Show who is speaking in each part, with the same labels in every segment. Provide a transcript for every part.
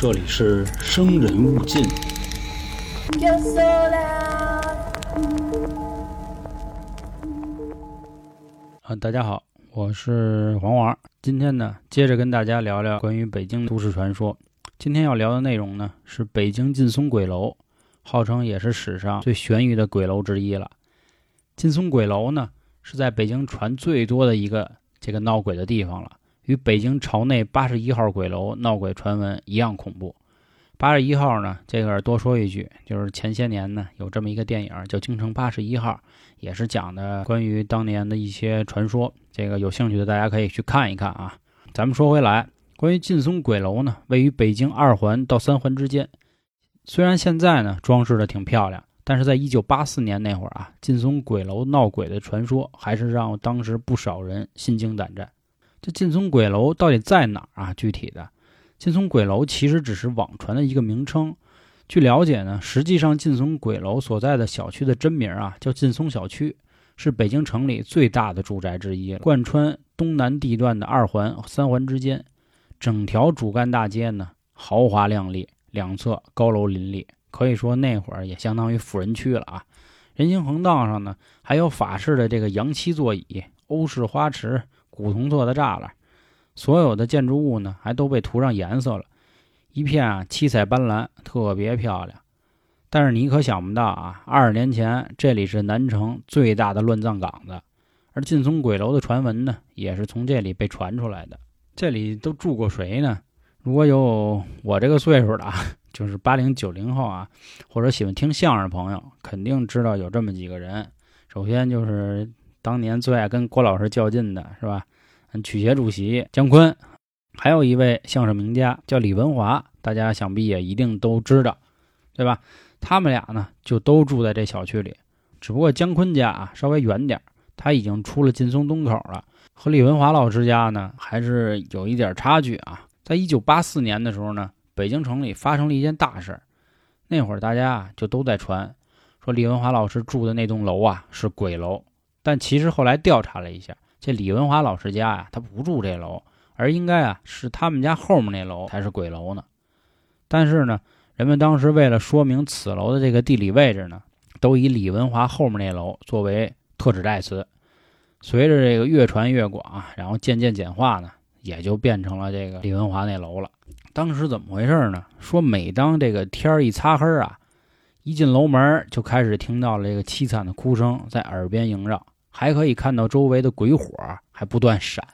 Speaker 1: 这里是生人勿近。啊，大家好，我是黄黄。今天呢，接着跟大家聊聊关于北京都市传说。今天要聊的内容呢，是北京劲松鬼楼，号称也是史上最悬疑的鬼楼之一了。劲松鬼楼呢，是在北京传最多的一个这个闹鬼的地方了，与北京朝内八十一号鬼楼闹鬼传闻一样恐怖。八十一号呢，这个多说一句，就是前些年呢，有这么一个电影叫《京城八十一号》，也是讲的关于当年的一些传说。这个有兴趣的大家可以去看一看啊。咱们说回来，关于劲松鬼楼呢，位于北京二环到三环之间。虽然现在呢装饰的挺漂亮，但是在一九八四年那会儿啊，劲松鬼楼闹鬼的传说还是让当时不少人心惊胆战。这劲松鬼楼到底在哪儿啊？具体的？劲松鬼楼其实只是网传的一个名称。据了解呢，实际上劲松鬼楼所在的小区的真名啊叫劲松小区，是北京城里最大的住宅之一，贯穿东南地段的二环、三环之间。整条主干大街呢豪华亮丽，两侧高楼林立，可以说那会儿也相当于富人区了啊。人行横道上呢还有法式的这个洋漆座椅、欧式花池、古铜做的栅栏。所有的建筑物呢，还都被涂上颜色了，一片啊七彩斑斓，特别漂亮。但是你可想不到啊，二十年前这里是南城最大的乱葬岗子，而劲松鬼楼的传闻呢，也是从这里被传出来的。这里都住过谁呢？如果有我这个岁数的，就是八零九零后啊，或者喜欢听相声朋友，肯定知道有这么几个人。首先就是当年最爱跟郭老师较劲的，是吧？曲协主席姜昆，还有一位相声名家叫李文华，大家想必也一定都知道，对吧？他们俩呢就都住在这小区里，只不过姜昆家啊稍微远点他已经出了劲松东口了，和李文华老师家呢还是有一点差距啊。在一九八四年的时候呢，北京城里发生了一件大事那会儿大家啊就都在传，说李文华老师住的那栋楼啊是鬼楼，但其实后来调查了一下。这李文华老师家呀，他不住这楼，而应该啊是他们家后面那楼才是鬼楼呢。但是呢，人们当时为了说明此楼的这个地理位置呢，都以李文华后面那楼作为特指代词。随着这个越传越广，然后渐渐简化呢，也就变成了这个李文华那楼了。当时怎么回事呢？说每当这个天儿一擦黑啊，一进楼门就开始听到了这个凄惨的哭声在耳边萦绕。还可以看到周围的鬼火还不断闪，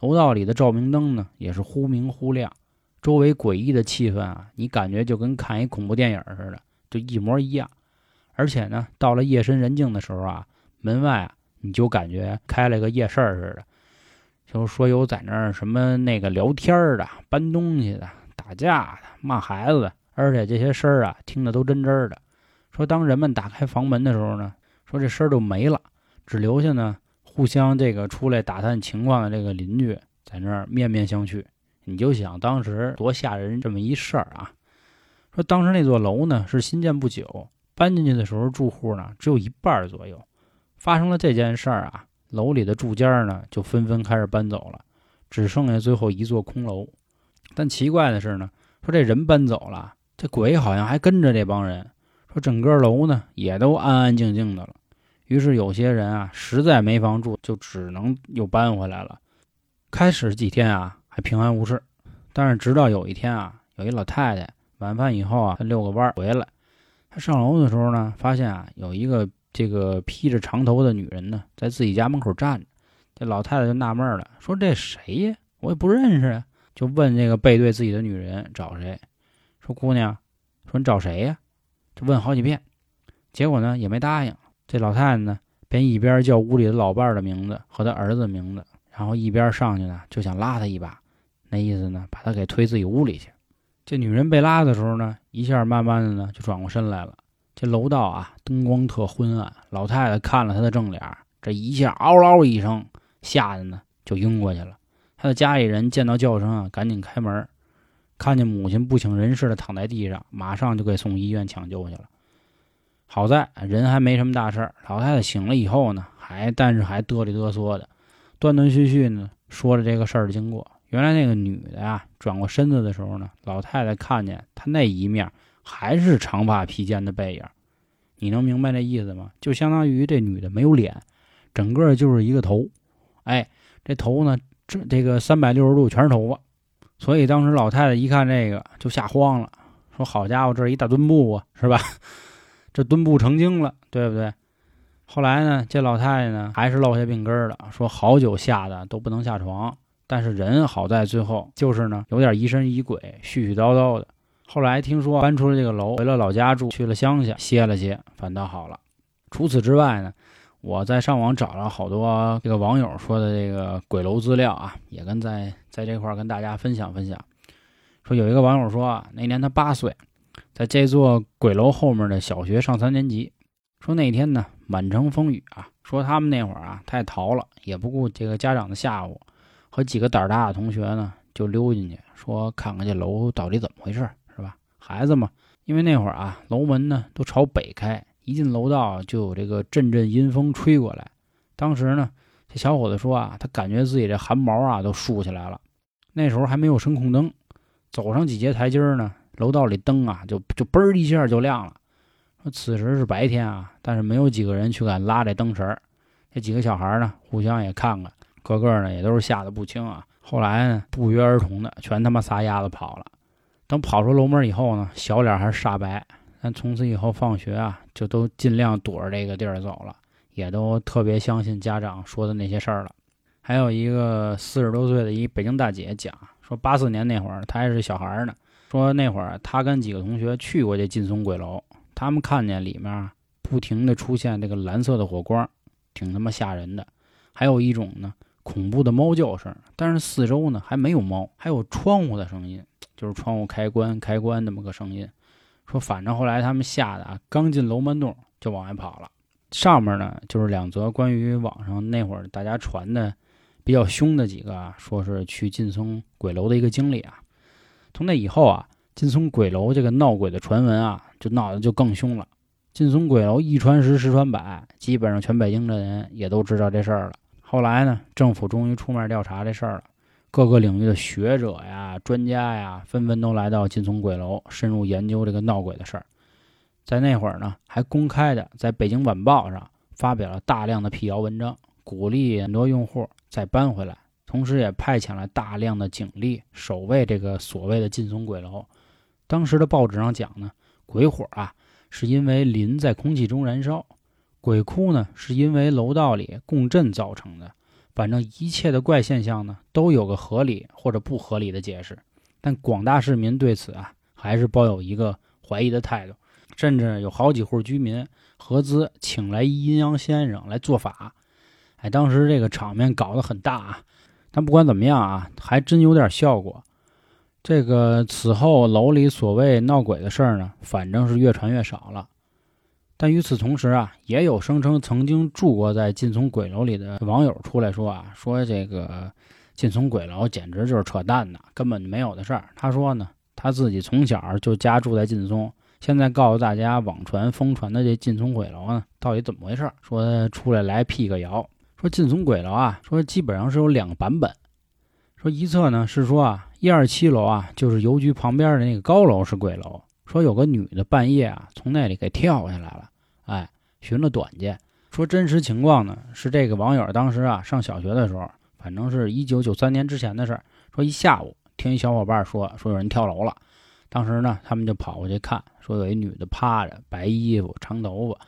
Speaker 1: 楼道里的照明灯呢也是忽明忽亮，周围诡异的气氛啊，你感觉就跟看一恐怖电影似的，就一模一样。而且呢，到了夜深人静的时候啊，门外啊你就感觉开了个夜市似的，就说有在那儿什么那个聊天的、搬东西的、打架的、骂孩子的，而且这些声儿啊听得都真真的。说当人们打开房门的时候呢，说这声儿就没了。只留下呢，互相这个出来打探情况的这个邻居在那儿面面相觑。你就想当时多吓人这么一事儿啊！说当时那座楼呢是新建不久，搬进去的时候住户呢只有一半左右。发生了这件事儿啊，楼里的住家呢就纷纷开始搬走了，只剩下最后一座空楼。但奇怪的是呢，说这人搬走了，这鬼好像还跟着这帮人。说整个楼呢也都安安静静的了。于是有些人啊，实在没房住，就只能又搬回来了。开始几天啊，还平安无事，但是直到有一天啊，有一老太太晚饭以后啊，她遛个弯回来，她上楼的时候呢，发现啊，有一个这个披着长头的女人呢，在自己家门口站着。这老太太就纳闷了，说：“这谁呀？我也不认识啊。”就问这个背对自己的女人找谁？说：“姑娘，说你找谁呀？”就问好几遍，结果呢也没答应。这老太太呢，便一边叫屋里的老伴儿的名字和他儿子的名字，然后一边上去呢，就想拉他一把，那意思呢，把他给推自己屋里去。这女人被拉的时候呢，一下慢慢的呢就转过身来了。这楼道啊，灯光特昏暗，老太太看了他的正脸，这一下嗷嗷一声，吓得呢就晕过去了。他的家里人见到叫声啊，赶紧开门，看见母亲不省人事的躺在地上，马上就给送医院抢救去了。好在人还没什么大事儿，老太太醒了以后呢，还但是还嘚里嘚嗦的，断断续续呢说了这个事儿的经过。原来那个女的呀，转过身子的时候呢，老太太看见她那一面还是长发披肩的背影。你能明白那意思吗？就相当于这女的没有脸，整个就是一个头。哎，这头呢，这这个三百六十度全是头发。所以当时老太太一看这个就吓慌了，说：“好家伙，这是一大墩布啊，是吧？这墩布成精了，对不对？”后来呢，这老太太呢还是落下病根儿了，说好久吓得都不能下床。但是人好在最后就是呢，有点疑神疑鬼、絮絮叨叨的。后来听说搬出了这个楼，回了老家住，去了乡下歇了歇，反倒好了。除此之外呢，我在上网找了好多这个网友说的这个鬼楼资料啊，也跟在在这块儿跟大家分享分享。说有一个网友说，那年他八岁，在这座鬼楼后面的小学上三年级。说那天呢，满城风雨啊，说他们那会儿啊太淘了，也不顾这个家长的吓唬。和几个胆大的同学呢，就溜进去说看看这楼到底怎么回事，是吧？孩子嘛，因为那会儿啊，楼门呢都朝北开，一进楼道就有这个阵阵阴风吹过来。当时呢，这小伙子说啊，他感觉自己这汗毛啊都竖起来了。那时候还没有声控灯，走上几节台阶呢，楼道里灯啊就就嘣儿一下就亮了。说此时是白天啊，但是没有几个人去敢拉这灯绳儿这几个小孩呢，互相也看看。个个呢也都是吓得不轻啊！后来呢，不约而同的全他妈撒丫子跑了。等跑出楼门以后呢，小脸还是煞白。但从此以后放学啊，就都尽量躲着这个地儿走了，也都特别相信家长说的那些事儿了。还有一个四十多岁的一北京大姐讲说，八四年那会儿她还是小孩呢，说那会儿他跟几个同学去过这劲松鬼楼，他们看见里面不停的出现这个蓝色的火光，挺他妈吓人的。还有一种呢。恐怖的猫叫声，但是四周呢还没有猫，还有窗户的声音，就是窗户开关开关那么个声音。说反正后来他们吓得啊，刚进楼门洞就往外跑了。上面呢就是两则关于网上那会儿大家传的比较凶的几个啊，说是去劲松鬼楼的一个经历啊。从那以后啊，劲松鬼楼这个闹鬼的传闻啊，就闹得就更凶了。劲松鬼楼一传十，十传百，基本上全北京的人也都知道这事儿了。后来呢，政府终于出面调查这事儿了，各个领域的学者呀、专家呀，纷纷都来到劲松鬼楼，深入研究这个闹鬼的事儿。在那会儿呢，还公开的在北京晚报上发表了大量的辟谣文章，鼓励很多用户再搬回来，同时也派遣了大量的警力守卫这个所谓的劲松鬼楼。当时的报纸上讲呢，鬼火啊，是因为磷在空气中燃烧。鬼哭呢，是因为楼道里共振造成的。反正一切的怪现象呢，都有个合理或者不合理的解释。但广大市民对此啊，还是抱有一个怀疑的态度。甚至有好几户居民合资请来阴阳先生来做法。哎，当时这个场面搞得很大啊。但不管怎么样啊，还真有点效果。这个此后楼里所谓闹鬼的事儿呢，反正是越传越少了。但与此同时啊，也有声称曾经住过在劲松鬼楼里的网友出来说啊，说这个劲松鬼楼简直就是扯淡呢，根本没有的事儿。他说呢，他自己从小就家住在劲松，现在告诉大家网传疯传的这劲松鬼楼呢，到底怎么回事？说出来来辟个谣，说进从鬼楼啊，说基本上是有两个版本，说一侧呢是说啊，一二七楼啊，就是邮局旁边的那个高楼是鬼楼，说有个女的半夜啊从那里给跳下来了。哎，寻了短见，说真实情况呢是这个网友当时啊上小学的时候，反正是一九九三年之前的事儿。说一下午听一小伙伴说说有人跳楼了，当时呢他们就跑过去看，说有一女的趴着，白衣服长头发。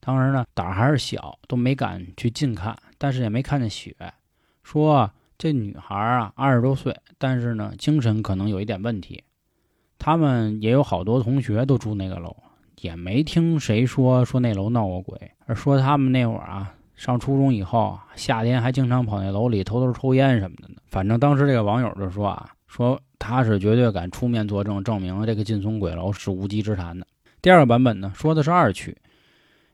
Speaker 1: 当时呢胆儿还是小，都没敢去近看，但是也没看见血。说这女孩啊二十多岁，但是呢精神可能有一点问题。他们也有好多同学都住那个楼。也没听谁说说那楼闹过鬼，说他们那会儿啊，上初中以后，夏天还经常跑那楼里偷偷抽烟什么的呢。反正当时这个网友就说啊，说他是绝对敢出面作证，证明这个劲松鬼楼是无稽之谈的。第二个版本呢，说的是二区，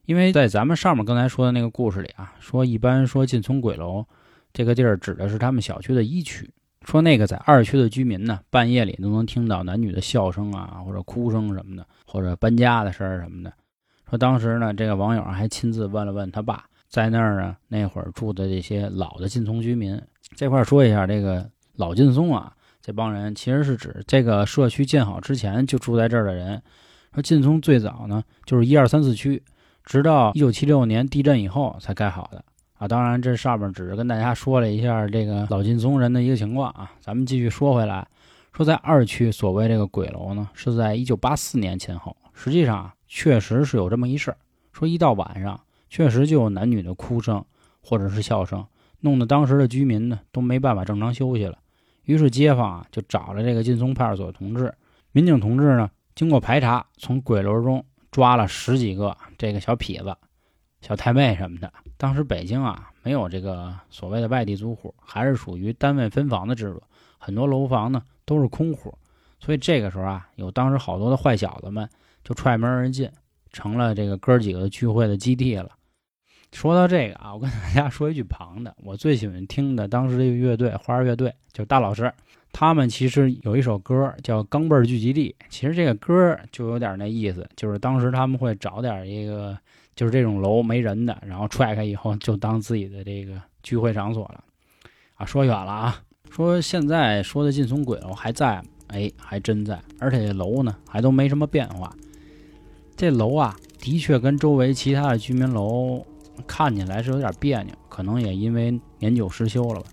Speaker 1: 因为在咱们上面刚才说的那个故事里啊，说一般说进村鬼楼这个地儿指的是他们小区的一区。说那个在二区的居民呢，半夜里都能听到男女的笑声啊，或者哭声什么的，或者搬家的事儿什么的。说当时呢，这个网友还亲自问了问他爸，在那儿呢那会儿住的这些老的劲松居民。这块说一下，这个老劲松啊，这帮人其实是指这个社区建好之前就住在这儿的人。说劲松最早呢就是一二三四区，直到一九七六年地震以后才盖好的啊。当然这上面只是跟大家说了一下这个老劲松人的一个情况啊。咱们继续说回来，说在二区所谓这个鬼楼呢，是在一九八四年前后，实际上啊确实是有这么一事儿。说一到晚上，确实就有男女的哭声或者是笑声。弄得当时的居民呢都没办法正常休息了，于是街坊啊就找了这个劲松派出所同志，民警同志呢经过排查，从鬼楼中抓了十几个这个小痞子、小太妹什么的。当时北京啊没有这个所谓的外地租户，还是属于单位分房的制度，很多楼房呢都是空户，所以这个时候啊有当时好多的坏小子们就踹门而进，成了这个哥几个聚会的基地了。说到这个啊，我跟大家说一句旁的，我最喜欢听的当时这个乐队花儿乐队，就大老师，他们其实有一首歌叫《钢镚聚集地》，其实这个歌就有点那意思，就是当时他们会找点一个就是这种楼没人的，然后踹开以后就当自己的这个聚会场所了。啊，说远了啊，说现在说的劲松鬼楼还在，哎，还真在，而且这楼呢还都没什么变化。这楼啊，的确跟周围其他的居民楼。看起来是有点别扭，可能也因为年久失修了吧。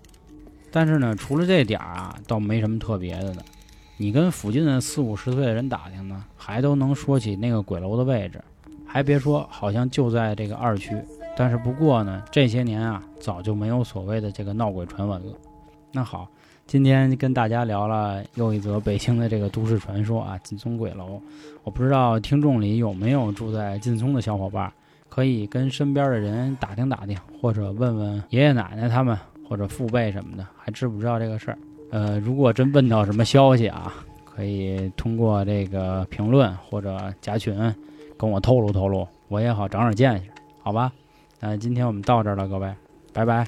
Speaker 1: 但是呢，除了这点儿啊，倒没什么特别的呢。你跟附近的四五十岁的人打听呢，还都能说起那个鬼楼的位置。还别说，好像就在这个二区。但是不过呢，这些年啊，早就没有所谓的这个闹鬼传闻了。那好，今天跟大家聊了又一则北京的这个都市传说啊，劲松鬼楼。我不知道听众里有没有住在劲松的小伙伴。可以跟身边的人打听打听，或者问问爷爷奶奶他们，或者父辈什么的，还知不知道这个事儿？呃，如果真问到什么消息啊，可以通过这个评论或者加群跟我透露透露，我也好长长见识，好吧？那今天我们到这儿了，各位，拜拜。